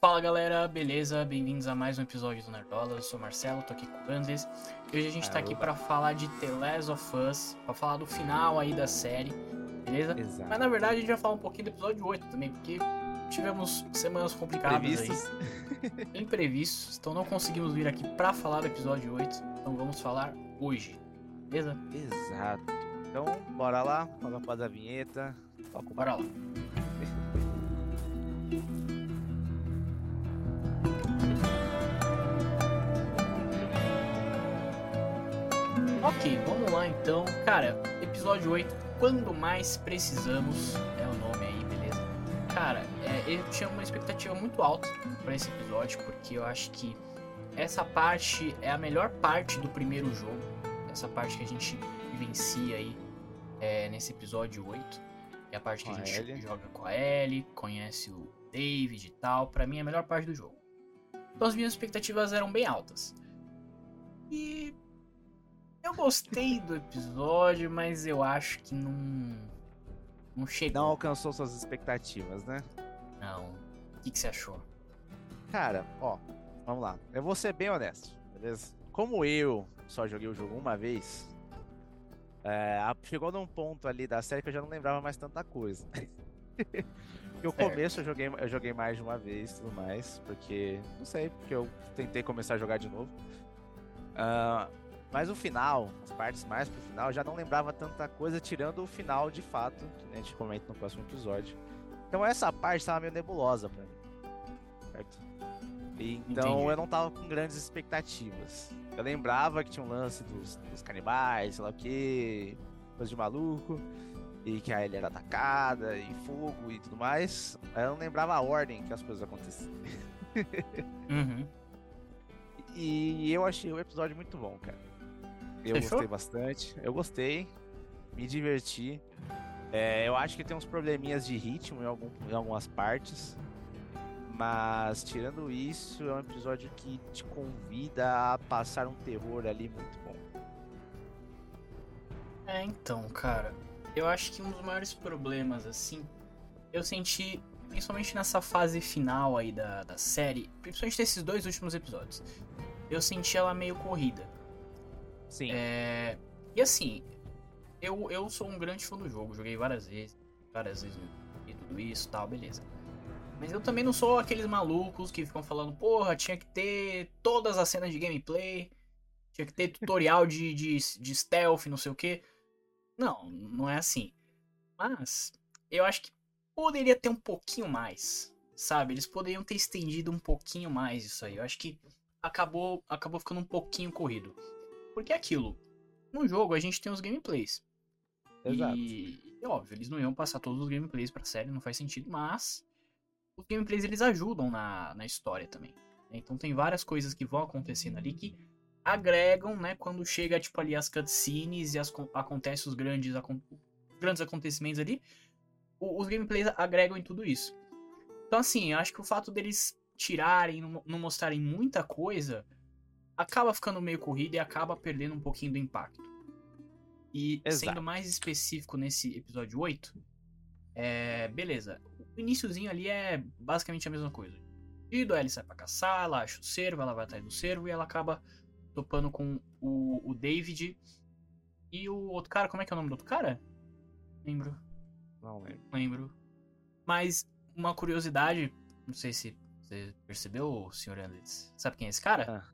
Fala galera, beleza? Bem-vindos a mais um episódio do Nerdola. Eu sou o Marcelo, tô aqui com o Andes. E hoje a gente tá aqui pra falar de The Last of Us, pra falar do final aí da série, beleza? Exato. Mas na verdade a gente vai falar um pouquinho do episódio 8 também, porque tivemos semanas complicadas Previstos. aí, imprevistos, então não conseguimos vir aqui pra falar do episódio 8, então vamos falar hoje, beleza? Exato. Então, bora lá, logo após a vinheta. Toca o Bora lá. Ok, vamos lá então. Cara, episódio 8, quando mais precisamos, é o nome aí, beleza? Cara, é, eu tinha uma expectativa muito alta pra esse episódio, porque eu acho que essa parte é a melhor parte do primeiro jogo. Essa parte que a gente vivencia aí é, nesse episódio 8. É a parte que a a gente Ellie. joga com a Ellie, conhece o David e tal. Pra mim é a melhor parte do jogo. Então as minhas expectativas eram bem altas. E eu gostei do episódio, mas eu acho que não. Não chegou. Não alcançou suas expectativas, né? Não. O que, que você achou? Cara, ó, vamos lá. Eu vou ser bem honesto, beleza? Como eu só joguei o jogo uma vez, é, chegou num ponto ali da série que eu já não lembrava mais tanta coisa. Porque o Certo. começo eu joguei, eu joguei mais de uma vez e tudo mais, porque, não sei, porque eu tentei começar a jogar de novo. Ah, mas o final, as partes mais pro final, já não lembrava tanta coisa, tirando o final de fato, que a gente comenta no próximo episódio. Então essa parte tava meio nebulosa pra mim. Certo? E Então Entendi. eu não tava com grandes expectativas. Eu lembrava que tinha um lance dos, dos canibais, sei lá o que, coisa de maluco, e que a Ellie era atacada, e fogo e tudo mais. Eu não lembrava a ordem que as coisas aconteciam. Uhum. E eu achei o episódio muito bom, cara. Eu Fechou? gostei bastante. Eu gostei. Me diverti. É, eu acho que tem uns probleminhas de ritmo em, algum- em algumas partes. Mas tirando isso, é um episódio que te convida a passar um terror ali muito bom. É, então, cara, eu acho que um dos maiores problemas, assim, eu senti, principalmente nessa fase final aí da, da série, principalmente nesses dois últimos episódios, eu senti ela meio corrida. Sim. É, e assim, eu, eu sou um grande fã do jogo, joguei várias vezes, várias vezes e tudo isso tal, beleza. Mas eu também não sou aqueles malucos que ficam falando, porra, tinha que ter todas as cenas de gameplay, tinha que ter tutorial de, de, de stealth, não sei o que. Não, não é assim. Mas eu acho que poderia ter um pouquinho mais, sabe? Eles poderiam ter estendido um pouquinho mais isso aí. Eu acho que acabou, acabou ficando um pouquinho corrido. Porque é aquilo. No jogo a gente tem os gameplays. Exato. E, é óbvio, eles não iam passar todos os gameplays pra série, não faz sentido, mas os gameplays eles ajudam na, na história também. Então tem várias coisas que vão acontecendo ali que agregam, né, quando chega tipo ali as cutscenes e as, con- acontece os grandes, acon- grandes acontecimentos ali, o- os gameplays agregam em tudo isso. Então assim, eu acho que o fato deles tirarem, não, não mostrarem muita coisa, acaba ficando meio corrido e acaba perdendo um pouquinho do impacto. E Exato. sendo mais específico nesse episódio 8, é, beleza. O iniciozinho ali é basicamente a mesma coisa. E do Ellie sai pra caçar, ela acha o cervo, ela vai atrás do cervo e ela acaba topando com o, o David e o outro cara. Como é que é o nome do outro cara? Lembro, Não lembro. lembro. Mas uma curiosidade, não sei se você percebeu, Sr. Anderson. Sabe quem é esse cara?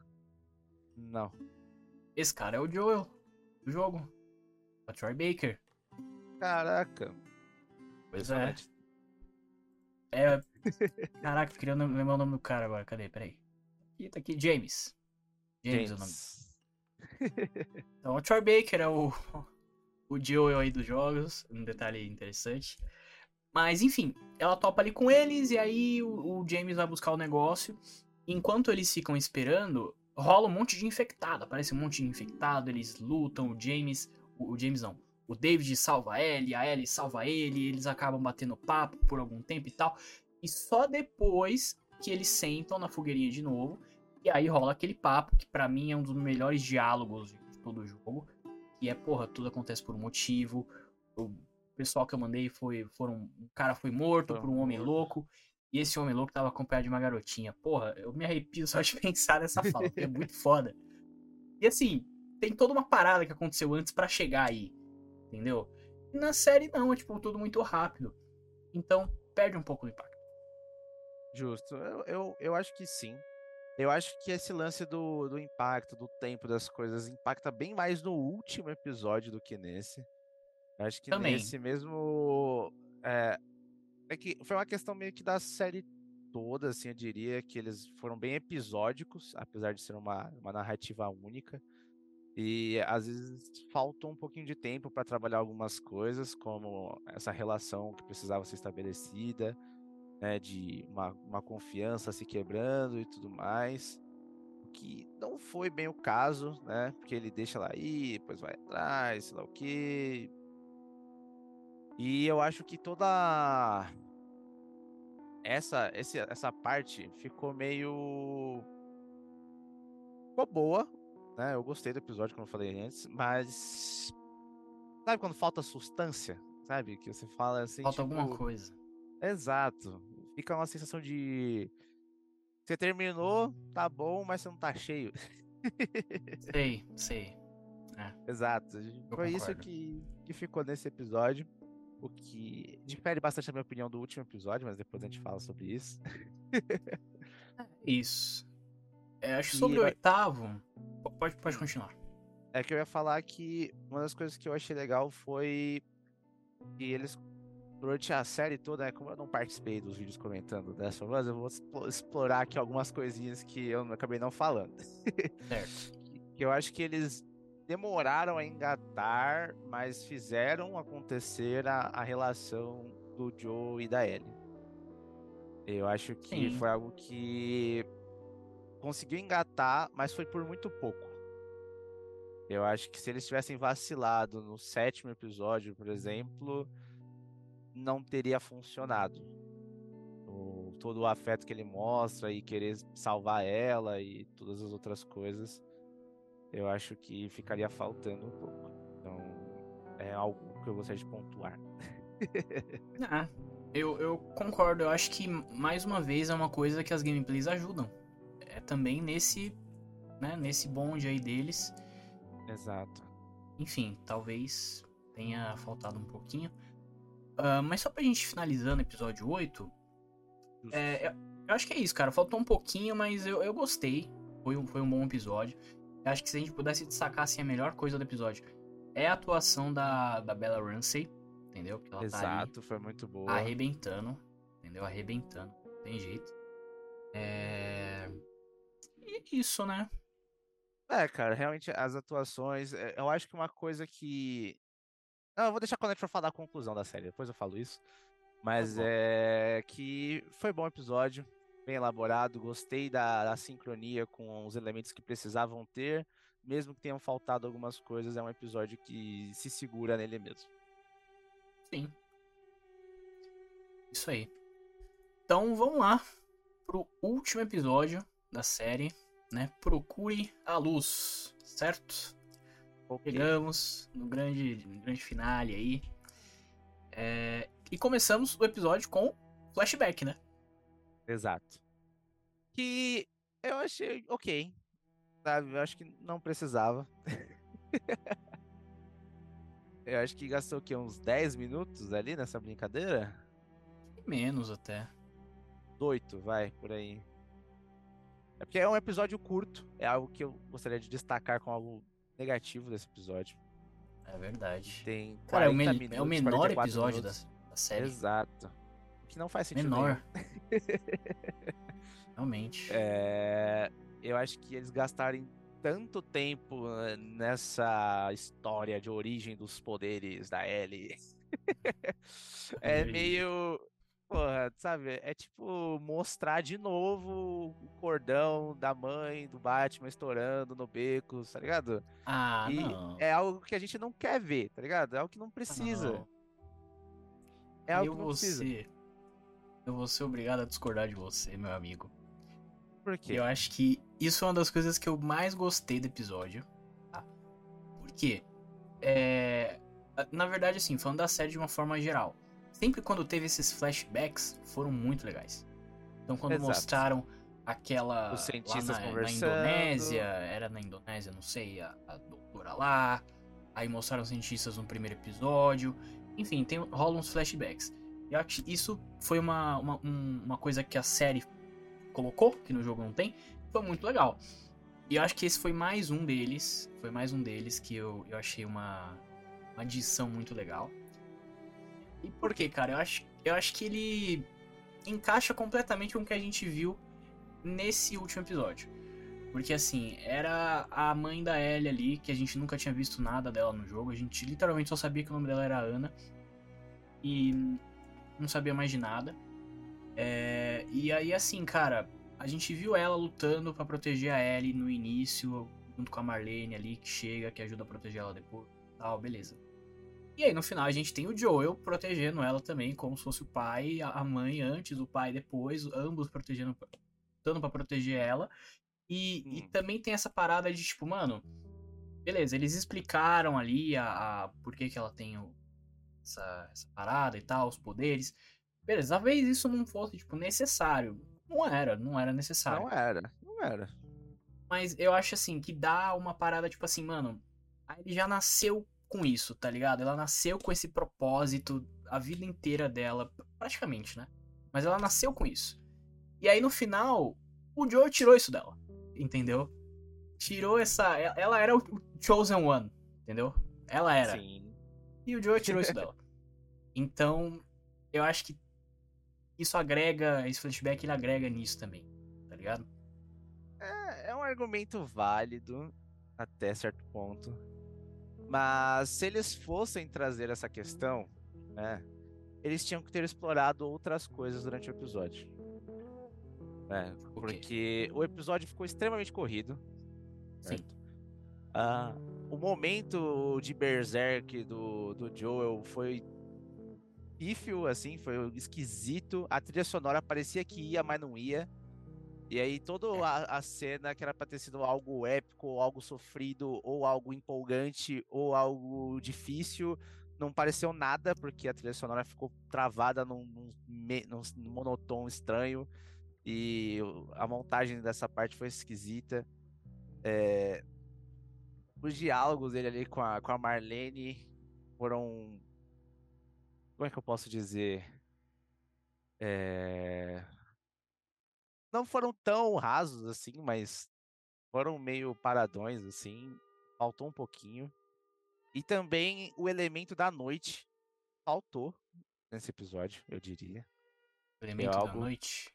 Não. Esse cara é o Joel do jogo. O Troy Baker. Caraca. Pois é. É. Caraca, eu queria lembrar o nome do cara agora. Cadê? Peraí. Aqui, tá aqui. James. James, é o nome. James. Então, o Troy Baker é o, o Joel aí dos jogos. Um detalhe interessante. Mas, enfim, ela topa ali com eles e aí o, o James vai buscar o negócio. Enquanto eles ficam esperando, rola um monte de infectado. Aparece um monte de infectado, eles lutam, o James. O, o James não. O David salva a Ellie, a Ellie salva ele, eles acabam batendo papo por algum tempo e tal. E só depois que eles sentam na fogueirinha de novo. E aí rola aquele papo que pra mim é um dos melhores diálogos de todo o jogo. Que é, porra, tudo acontece por um motivo. O pessoal que eu mandei foi. Foram, um cara foi morto por um homem louco. E esse homem louco tava acompanhado de uma garotinha. Porra, eu me arrepio só de pensar nessa fala, porque é muito foda. E assim, tem toda uma parada que aconteceu antes para chegar aí. Entendeu? E na série não, é tipo tudo muito rápido. Então, perde um pouco do impacto. Justo. Eu, eu, eu acho que sim. Eu acho que esse lance do, do impacto, do tempo das coisas, impacta bem mais no último episódio do que nesse. Eu acho que Também. nesse mesmo. É, é que foi uma questão meio que da série toda, assim, eu diria, que eles foram bem episódicos, apesar de ser uma, uma narrativa única. E às vezes faltou um pouquinho de tempo para trabalhar algumas coisas, como essa relação que precisava ser estabelecida, né, de uma, uma confiança se quebrando e tudo mais. O que não foi bem o caso, né? Porque ele deixa lá aí, depois vai atrás, sei lá o quê. E eu acho que toda essa, esse, essa parte ficou meio. Ficou boa, né? Eu gostei do episódio, como eu falei antes, mas. Sabe quando falta substância? Sabe? Que você fala assim. Falta tipo... alguma coisa. Exato. Fica uma sensação de. Você terminou, tá bom, mas você não tá cheio. sei, sei. É. Exato. Eu Foi concordo. isso que, que ficou nesse episódio. O que difere bastante a minha opinião do último episódio, mas depois a gente fala sobre isso. Isso. É, acho que E sobre o oitavo. po- Pode, pode continuar. É que eu ia falar que uma das coisas que eu achei legal foi que eles, durante a série toda, né, como eu não participei dos vídeos comentando dessa vez, eu vou explo- explorar aqui algumas coisinhas que eu acabei não falando. Certo. que eu acho que eles demoraram a engatar, mas fizeram acontecer a, a relação do Joe e da Ellie. Eu acho que Sim. foi algo que conseguiu engatar, mas foi por muito pouco. Eu acho que se eles tivessem vacilado no sétimo episódio, por exemplo, não teria funcionado. O- todo o afeto que ele mostra e querer salvar ela e todas as outras coisas, eu acho que ficaria faltando um pouco. Então, é algo que eu gostaria de pontuar. Ah, eu, eu concordo. Eu acho que, mais uma vez, é uma coisa que as gameplays ajudam. É também nesse, né, nesse bonde aí deles. Exato. Enfim, talvez tenha faltado um pouquinho. Ah, mas só pra gente finalizando o episódio 8, Justo. é, eu, eu acho que é isso, cara. Faltou um pouquinho, mas eu, eu gostei. Foi um, foi um bom episódio. Eu acho que se a gente pudesse destacar assim, a melhor coisa do episódio é a atuação da, da Bella Ramsey, entendeu? Ela tá Exato, foi muito boa. arrebentando, entendeu? Arrebentando, não tem jeito. É... E é isso, né? É, cara, realmente as atuações. é, Eu acho que uma coisa que. Não, eu vou deixar quando a gente for falar da conclusão da série, depois eu falo isso. Mas bom. é que foi bom episódio, bem elaborado, gostei da, da sincronia com os elementos que precisavam ter, mesmo que tenham faltado algumas coisas, é um episódio que se segura nele mesmo. Sim. Isso aí. Então vamos lá pro último episódio da série, né? Procure a luz, certo? Ok. Chegamos no grande, no grande finale aí. É, E começamos o episódio com flashback, né? Exato. Que eu achei ok. Sabe? Eu acho que não precisava. eu acho que gastou o quê? Uns 10 minutos ali nessa brincadeira? Menos até. Oito, vai, por aí. É porque é um episódio curto. É algo que eu gostaria de destacar com algo negativo desse episódio. É verdade. Tem 40 Cara, é o, minutos, é o menor 44 episódio da, da série. Exato. O que não faz sentido Menor. Realmente. É, eu acho que eles gastarem tanto tempo eh, nessa história de origem dos poderes da Ellie. é meio. Porra, sabe? É tipo mostrar de novo o cordão da mãe do Batman estourando no beco, tá ligado? Ah, e não. é algo que a gente não quer ver, tá ligado? É algo que não precisa. não. É algo eu que não vou precisa. ser. Eu vou ser obrigado a discordar de você, meu amigo. Por quê? Eu acho que isso é uma das coisas que eu mais gostei do episódio. Tá? Por quê? É... Na verdade, assim, falando da série de uma forma geral. Sempre quando teve esses flashbacks, foram muito legais. Então quando Exato. mostraram aquela Os cientistas lá na, na conversando. Indonésia, era na Indonésia, não sei, a, a doutora lá. Aí mostraram os cientistas no primeiro episódio. Enfim, tem, rolam uns flashbacks. Eu acho que isso foi uma, uma, um- uma coisa que a série colocou, que no jogo não tem, foi muito legal. E eu acho que esse foi mais um deles. Foi mais um deles que eu, eu achei uma, uma adição muito legal. E por quê, cara? Eu acho, eu acho que ele encaixa completamente com o que a gente viu nesse último episódio. Porque assim, era a mãe da Ellie ali, que a gente nunca tinha visto nada dela no jogo. A gente literalmente só sabia que o nome dela era Ana. E não sabia mais de nada. É, e aí, assim, cara, a gente viu ela lutando pra proteger a Ellie no início, junto com a Marlene ali, que chega, que ajuda a proteger ela depois. Tal, beleza. E aí, no final, a gente tem o Joel protegendo ela também, como se fosse o pai, a mãe antes, o pai depois, ambos protegendo, lutando pra proteger ela. E, e Hum. também tem essa parada de, tipo, mano, beleza, eles explicaram ali a, a por que, que ela tem o- essa, essa parada e tal, os poderes. Beleza, talvez isso não fosse, tipo, necessário. Não era, não era necessário. Não era, não era. Mas eu acho assim, que dá uma parada, tipo assim, mano. Ele já nasceu com isso, tá ligado? Ela nasceu com esse propósito a vida inteira dela, praticamente, né? Mas ela nasceu com isso. E aí no final, o Joe tirou isso dela, entendeu? Tirou essa. Ela era o o Chosen One, entendeu? Ela era. Sim. E o Joe tirou isso dela. Então, eu acho que isso agrega, esse flashback ele agrega nisso também, tá ligado? É, é um argumento válido até certo ponto. Mas se eles fossem trazer essa questão, né? Eles tinham que ter explorado outras coisas durante o episódio. É, quê? porque o episódio ficou extremamente corrido. Sim. certo? Ah, o momento de Berserk do, do Joel foi pífio, assim, foi esquisito. A trilha sonora parecia que ia, mas não ia. E aí toda a, a cena que era pra ter sido algo épico, ou algo sofrido, ou algo empolgante, ou algo difícil, não pareceu nada, porque a trilha sonora ficou travada num, num, num monotom estranho. E a montagem dessa parte foi esquisita. É, os diálogos dele ali com a, com a Marlene foram. Como é que eu posso dizer? É, Não foram tão rasos assim, mas foram meio paradões assim. Faltou um pouquinho. E também o elemento da noite faltou nesse episódio, eu diria. O elemento da algo- noite.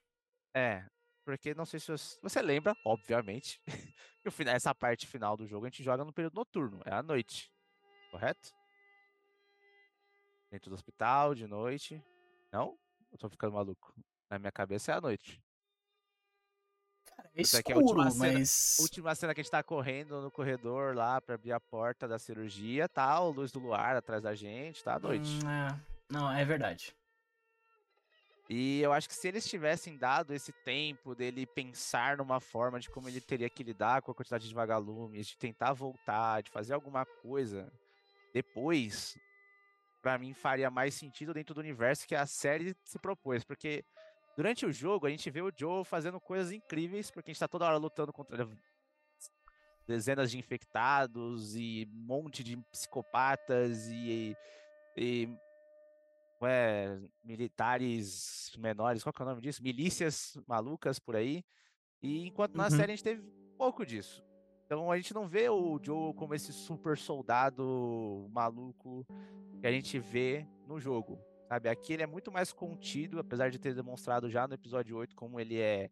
É, porque não sei se você, você lembra, obviamente, que essa parte final do jogo a gente joga no período noturno, é à noite, correto? Dentro do hospital, de noite. Não? Eu tô ficando maluco. Na minha cabeça é à noite. Cara, é Isso aqui é a última cena- mas. Última cena que a gente tá correndo no corredor lá pra abrir a porta da cirurgia, tá? O luz do luar atrás da gente, tá à noite. Hum, é. Não, é verdade. E eu acho que se eles tivessem dado esse tempo dele pensar numa forma de como ele teria que lidar com a quantidade de vagalumes, de tentar voltar, de fazer alguma coisa depois, pra mim faria mais sentido dentro do universo que a série se propôs, porque durante o jogo a gente vê o Joe fazendo coisas incríveis, porque a gente tá toda hora lutando contra dezenas de infectados e um monte de psicopatas e, e é, militares menores, qual que é o nome disso? Milícias malucas por aí. E enquanto na Uhum. série a gente teve pouco disso. Então a gente não vê o Joe como esse super soldado maluco que a gente vê no jogo. Sabe? Aqui ele é muito mais contido, apesar de ter demonstrado já no episódio 8 como ele é.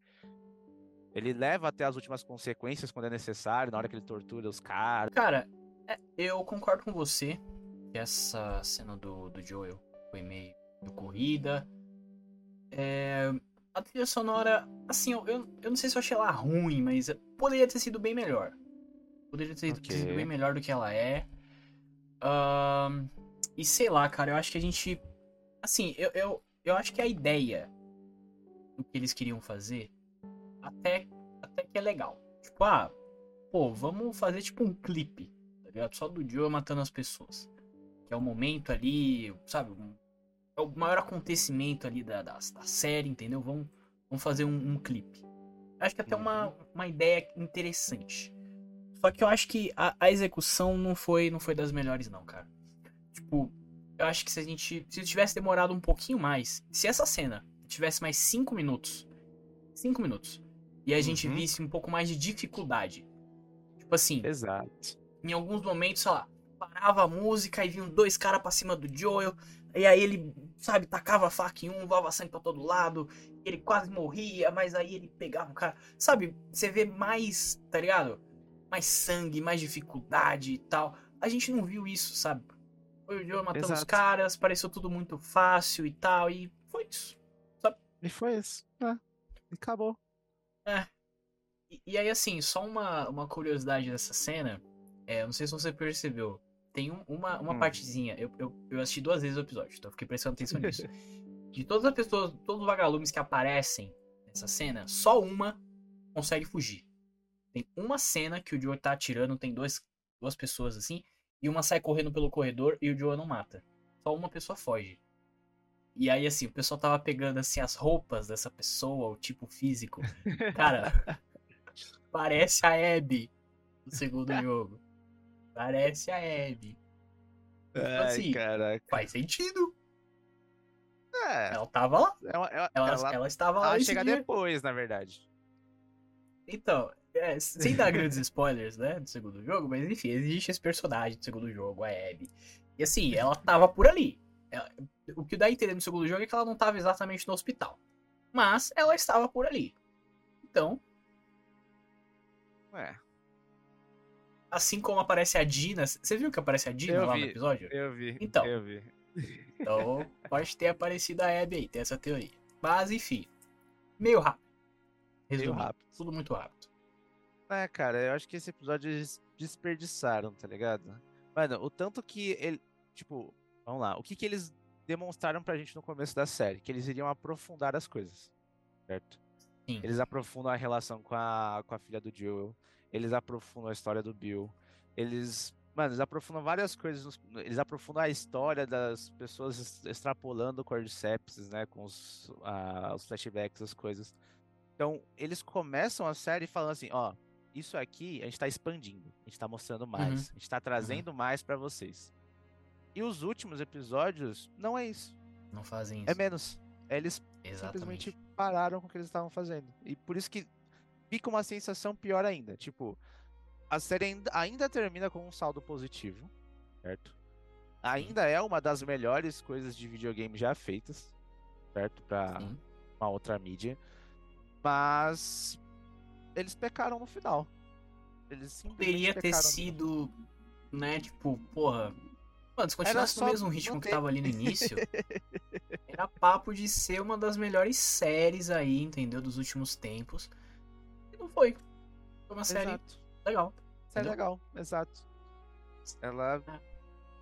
Ele leva até as últimas consequências quando é necessário, na hora que ele tortura os caras. Cara, é, eu concordo com você que essa cena do, do Joel foi meio, corrida. É, a trilha sonora, assim, eu, eu, eu não sei se eu achei ela ruim, mas poderia ter sido bem melhor. Poderia ter, sido Ok. bem melhor do que ela é. E sei lá, cara, eu acho que a gente. Assim, eu, eu, eu acho que a ideia do que eles queriam fazer até, até que é legal. Tipo, ah, pô, vamos fazer tipo um clipe, tá ligado? Só do Joe matando as pessoas. Que é o momento ali, sabe? é o maior acontecimento ali da, da, da série, entendeu? Vamos, Vamos fazer um, um clipe. Acho que até uma, uma ideia interessante. Só que eu acho que a, a, execução não foi, não foi das melhores, não, cara. Tipo, eu acho que se a gente. Se tivesse demorado um pouquinho mais. Se essa cena tivesse mais 5 minutos. 5 minutos. E a gente Uhum. visse um pouco mais de dificuldade. Tipo assim, Exato. em alguns momentos, sei lá, parava a música e vinham dois caras pra cima do Joel. E aí ele, sabe, tacava a faca em um, voava sangue pra todo lado. Ele quase morria, mas aí ele pegava o cara. Sabe, você vê mais, tá ligado? Mais sangue, mais dificuldade e tal. A gente não viu isso, sabe? Foi o Joel matando os caras, pareceu tudo muito fácil e tal. E foi isso. E foi isso. É. E acabou. E, e aí, assim, só uma, uma curiosidade dessa cena. É, não sei se você percebeu. Tem um- uma, uma Hum. partezinha. Eu, eu, eu assisti duas vezes o episódio, então fiquei prestando atenção nisso. De todas as pessoas, todos os vagalumes que aparecem nessa cena, só uma consegue fugir. Tem uma cena que o Joe tá atirando, tem dois, duas pessoas assim, e uma sai correndo pelo corredor e o Joe não mata. Só uma pessoa foge. E aí, assim, o pessoal tava pegando assim as roupas dessa pessoa, o tipo físico. Cara, parece a Abby do segundo jogo. Parece a Abby. Ai, assim, caraca. Faz sentido. É, Ela tava lá. ela, ela, Ela, ela, estava lá ela chega dia. depois, na verdade. Então, é, sem dar grandes spoilers, né, do segundo jogo, mas enfim, existe esse personagem do segundo jogo, a Abby. E assim, ela tava por ali. Ela- o que dá a entender no segundo jogo é que ela não tava exatamente no hospital. Mas ela estava por ali. Então, É, assim como aparece a Dina. Você viu que aparece a Dina Eu lá vi. no episódio? eu vi. Então. Eu vi. Então, pode ter aparecido a Abby aí, tem essa teoria. Mas, enfim, meio rápido. Meio Resumindo, rápido. tudo muito rápido. É, cara, eu acho que esse episódio eles desperdiçaram, tá ligado? Mano, o tanto que ele. Tipo, vamos lá. O que que eles demonstraram pra gente no começo da série? Que eles iriam aprofundar as coisas. Certo? Sim. Eles aprofundam a relação com a, com a filha do Joel. Eles aprofundam a história do Bill. Eles. Mano, eles aprofundam várias coisas. nos- Eles aprofundam a história das pessoas es- extrapolando o Cordyceps, né? Com os, ah, os flashbacks, as coisas. Então, eles começam a série falando assim: ó, isso aqui a gente tá expandindo. A gente tá mostrando mais. A gente tá trazendo mais pra vocês. E os últimos episódios não é isso. Não fazem isso. É menos. Eles Exatamente. simplesmente pararam com o que eles estavam fazendo. E por isso que fica uma sensação pior ainda. Tipo, a série ainda, ainda termina com um saldo positivo, certo? Ainda é uma das melhores coisas de videogame já feitas, certo? Pra Sim. uma outra mídia. Mas eles pecaram no final. Eles Poderia ter sido, né, tipo, porra. Mano, se continuasse no mesmo ritmo que manter. tava ali no início, era papo de ser uma das melhores séries aí, entendeu? Dos últimos tempos. E não foi. Foi uma série Exato. legal. Série legal, exato. Ela É.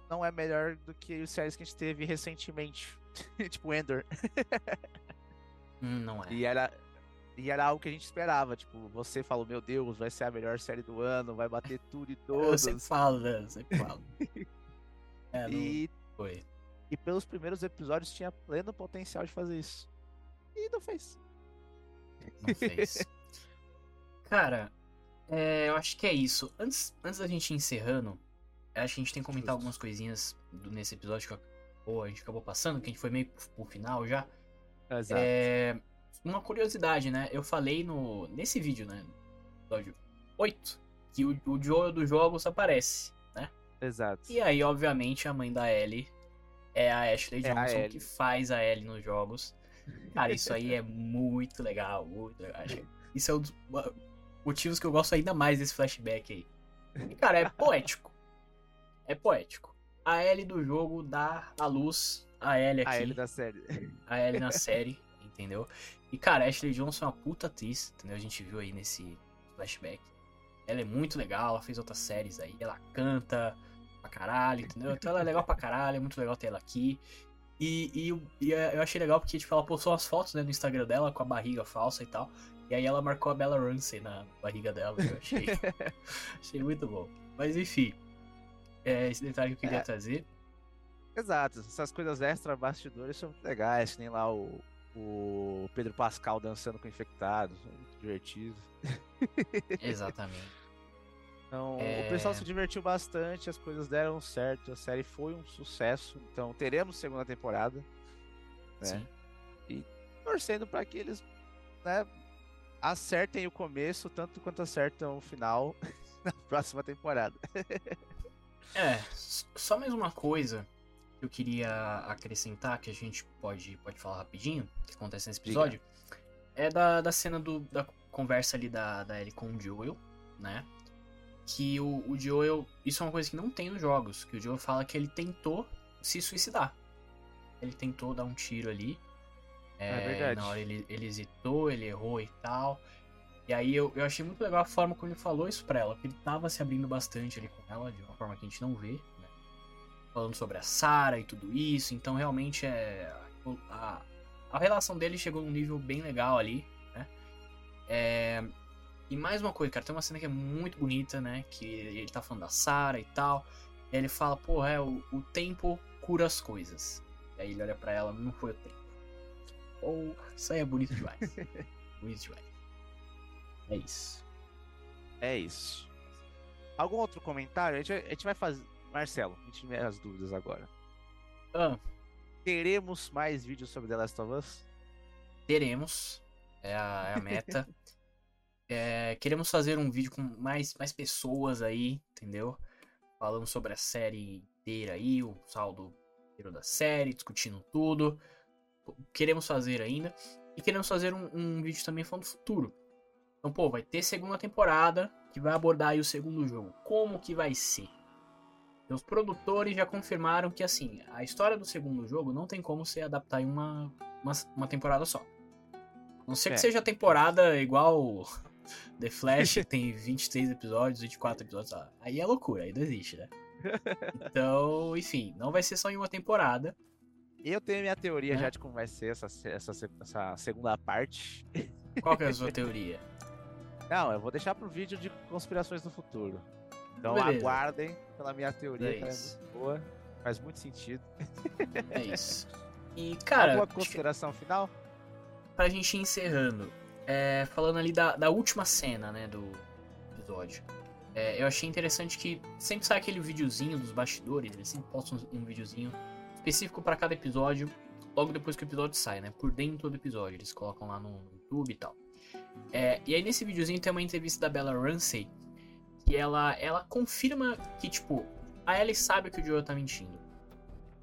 não é melhor do que as séries que a gente teve recentemente. tipo Endor. Hum, não é. E era, e era algo que a gente esperava. Tipo, você falou, meu Deus, vai ser a melhor série do ano, vai bater tudo e Eu todos. sempre falo? Eu sempre falo. É, E, foi. e pelos primeiros episódios tinha pleno potencial de fazer isso. E não fez. Não fez. Cara, é, eu acho que é isso. Antes, antes da gente ir encerrando, acho que a gente tem que comentar Justo. algumas coisinhas do- nesse episódio que acabou, a gente acabou passando, que a gente foi meio pro, pro final já. Exato. É, uma curiosidade, né? Eu falei no nesse vídeo, né? Episódio 8, que o, o Joel dos jogos aparece. Exato. E aí, obviamente, a mãe da Ellie é a Ashley É a Johnson, Ellie. que faz a Ellie nos jogos. Cara, isso aí é muito legal, muito legal. Isso é um dos motivos que eu gosto ainda mais desse flashback aí. E, cara, é poético. É poético. A Ellie do jogo dá a luz a Ellie aqui A L da série. a Ellie na série, entendeu? E, cara, Ashley Johnson é uma puta atriz, entendeu? A gente viu aí nesse flashback. Ela é muito legal, ela fez outras séries aí, ela canta pra caralho, entendeu? Então ela é legal pra caralho, é muito legal ter ela aqui. E, e, eu- e eu achei legal porque, tipo, ela postou umas fotos né, no Instagram dela com a barriga falsa e tal. E aí ela marcou a Bella Ramsey na barriga dela, eu achei, achei muito bom. Mas enfim, é esse detalhe que eu queria É. trazer. Exato. Essas coisas extra bastidores são muito legais, que nem lá o, o Pedro Pascal dançando com infectados. Muito divertido. Exatamente. Então, É. o pessoal se divertiu bastante, as coisas deram certo, a série foi um sucesso. Então, teremos segunda temporada, né? Sim. Torcendo para que eles, né, acertem o começo tanto quanto acertam o final na próxima temporada. É, só mais uma coisa eu queria acrescentar, que a gente pode, pode falar rapidinho, que acontece nesse Diga. episódio, é da, da cena do, da conversa ali da, da Ellie com o Joel, né? Que o, o Joel, isso é uma coisa que não tem nos jogos, que o Joel fala que ele tentou se suicidar. Ele tentou dar um tiro ali. É verdade. Na hora ele, ele hesitou, ele errou e tal. E aí eu, eu achei muito legal a forma como ele falou isso pra ela, porque ele tava se abrindo bastante ali com ela, de uma forma que a gente não vê? Falando sobre a Sarah e tudo isso, então realmente é. A, a relação dele chegou num nível bem legal ali, né? É, e mais uma coisa, cara, tem uma cena que é muito bonita, né? Que ele tá falando da Sarah e tal. E ele fala, pô, é, o, o tempo cura as coisas. E aí ele olha pra ela, não foi o tempo. Ou isso aí é bonito demais. bonito demais. É isso. É isso. Algum outro comentário? A gente, a gente vai fazer. Marcelo, a gente vê as dúvidas agora. Ah, Teremos mais vídeos sobre The Last of Us? teremos. É a, é a meta. É, queremos fazer um vídeo com mais, mais pessoas aí, entendeu? Falando sobre a série inteira aí, o saldo inteiro da série, discutindo tudo. Queremos fazer ainda. E queremos fazer um, um vídeo também falando do futuro. Então, pô, vai ter segunda temporada que vai abordar aí o segundo jogo. Como que vai ser? E os produtores já confirmaram que, assim, a história do segundo jogo não tem como se adaptar em uma, uma, uma temporada só. A não ser que É. seja temporada igual The Flash, que tem 23 episódios, 24 episódios. ah, Aí é loucura, aí não existe, né? Então, enfim, não vai ser só em uma temporada. Eu tenho minha teoria É. já de como vai ser essa, essa, essa segunda parte. Qual que é a sua teoria? Não, eu vou deixar pro vídeo de conspirações do futuro. Então Beleza. aguardem pela minha teoria, É que ela é muito boa. Faz muito sentido. É isso. E, cara, Alguma acho consideração final? pra gente ir encerrando, é, falando ali da, da última cena, né, do episódio. É, eu achei interessante que sempre sai aquele videozinho dos bastidores, eles sempre postam um, um videozinho específico pra cada episódio, logo depois que o episódio sai, né, por dentro do episódio, eles colocam lá no YouTube e tal. É, e aí nesse videozinho tem uma entrevista da Bella Ramsey, que ela, ela confirma que, tipo, a Ellie sabe que o Joel tá mentindo.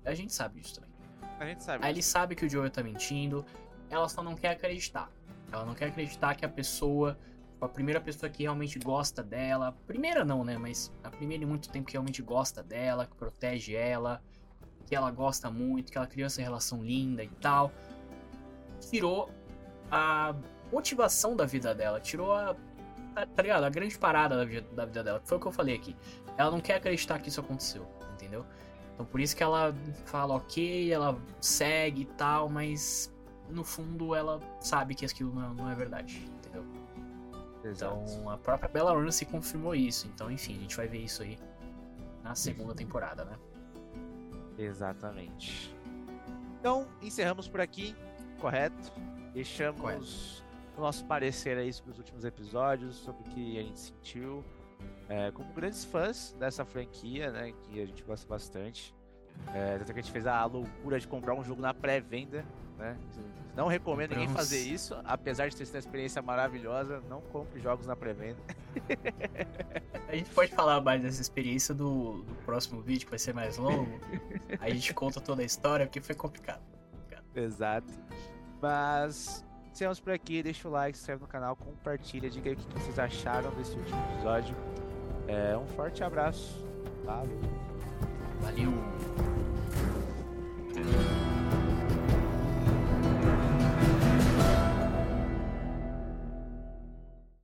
A gente sabe disso também. A gente sabe. A Ellie sabe que o Joel tá mentindo, ela só não quer acreditar. Ela não quer acreditar que a pessoa, a primeira pessoa que realmente gosta dela, primeira não, né, mas a primeira em muito tempo que realmente gosta dela, que protege ela, que ela gosta muito, que ela criou essa relação linda e tal, tirou a motivação da vida dela, tirou a, tá, tá ligado? A grande parada da vida, da vida dela, que foi o que eu falei aqui. Ela não quer acreditar que isso aconteceu, entendeu? Então por isso que ela fala ok, ela segue e tal, mas no fundo ela sabe que aquilo não, não é verdade, entendeu? Exato. Então a própria Bella Ramsey confirmou isso. Então enfim, a gente vai ver isso aí na segunda temporada, né? Exatamente. Então, encerramos por aqui, correto? Deixamos Correto. O nosso parecer aí sobre os últimos episódios, sobre o que a gente sentiu. É, como grandes fãs dessa franquia, né? Que a gente gosta bastante. É, tanto que a gente fez a loucura de comprar um jogo na pré-venda, né? Não recomendo ninguém fazer isso, apesar de ter sido uma experiência maravilhosa. Não compre jogos na pré-venda. A gente pode falar mais dessa experiência do, do próximo vídeo, que vai ser mais longo. Aí a gente conta toda a história, porque foi complicado. Exato. Mas Encerramos por aqui, deixa o like, se inscreve no canal, compartilha, diga aí o que vocês acharam desse último episódio. É, um forte abraço. Valeu.